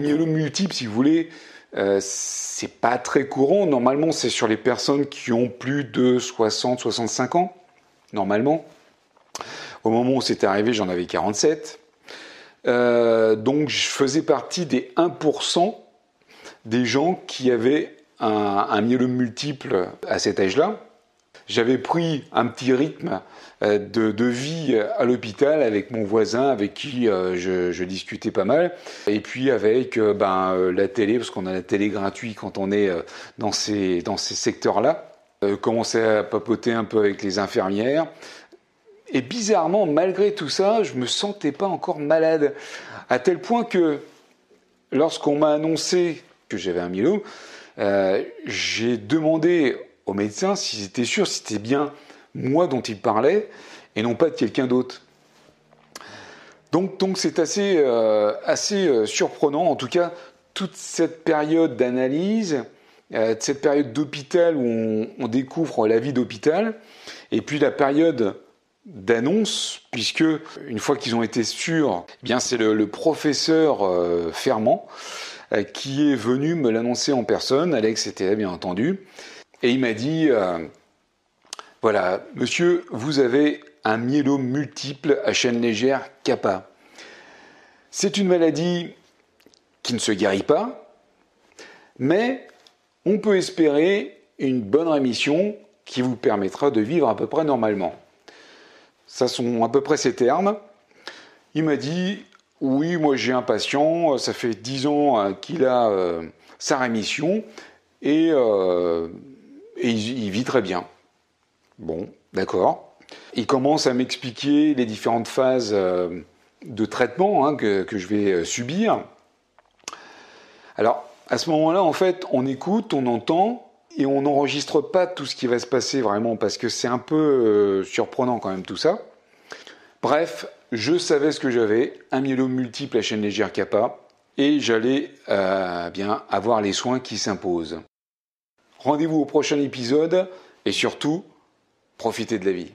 myélomes multiples, si vous voulez, euh, c'est pas très courant. Normalement, c'est sur les personnes qui ont plus de 60-65 ans, normalement. Au moment où c'est arrivé, j'en avais 47. Euh, donc, je faisais partie des 1% des gens qui avaient un, un multiple à cet âge-là. J'avais pris un petit rythme euh, de, vie à l'hôpital avec mon voisin avec qui euh, je, discutais pas mal. Et puis avec euh, ben, la télé, parce qu'on a la télé gratuite quand on est dans ces, secteurs-là. commençais à papoter un peu avec les infirmières. Et bizarrement, malgré tout ça, je me sentais pas encore malade. À tel point que lorsqu'on m'a annoncé que j'avais un myélome, j'ai demandé aux médecins s'ils étaient sûrs, si c'était bien moi dont ils parlaient et non pas de quelqu'un d'autre. Donc, donc c'est assez, euh, assez euh, surprenant, en tout cas, toute cette période d'analyse, euh, cette période d'hôpital où on, découvre la vie d'hôpital, et puis la période d'annonce, puisque une fois qu'ils ont été sûrs, eh bien c'est le, professeur Fermant qui est venu me l'annoncer en personne. Alex était là, bien entendu. Et il m'a dit, euh, voilà, monsieur, vous avez un myélome multiple à chaîne légère kappa. C'est une maladie qui ne se guérit pas, mais on peut espérer une bonne rémission qui vous permettra de vivre à peu près normalement. Ça sont à peu près ces termes. Il m'a dit, oui, moi j'ai un patient, ça fait 10 ans euh, qu'il a euh, sa rémission, et et il, vit très bien. Bon, d'accord. Il commence à m'expliquer les différentes phases euh, de traitement hein, que, je vais euh, subir. Alors, à ce moment-là, en fait, on écoute, on entend, et on n'enregistre pas tout ce qui va se passer vraiment, parce que c'est un peu euh, surprenant quand même tout ça. Bref, je savais ce que j'avais, un myélome multiple à chaîne légère kappa, et j'allais bien avoir les soins qui s'imposent. Rendez-vous au prochain épisode et surtout, profitez de la vie.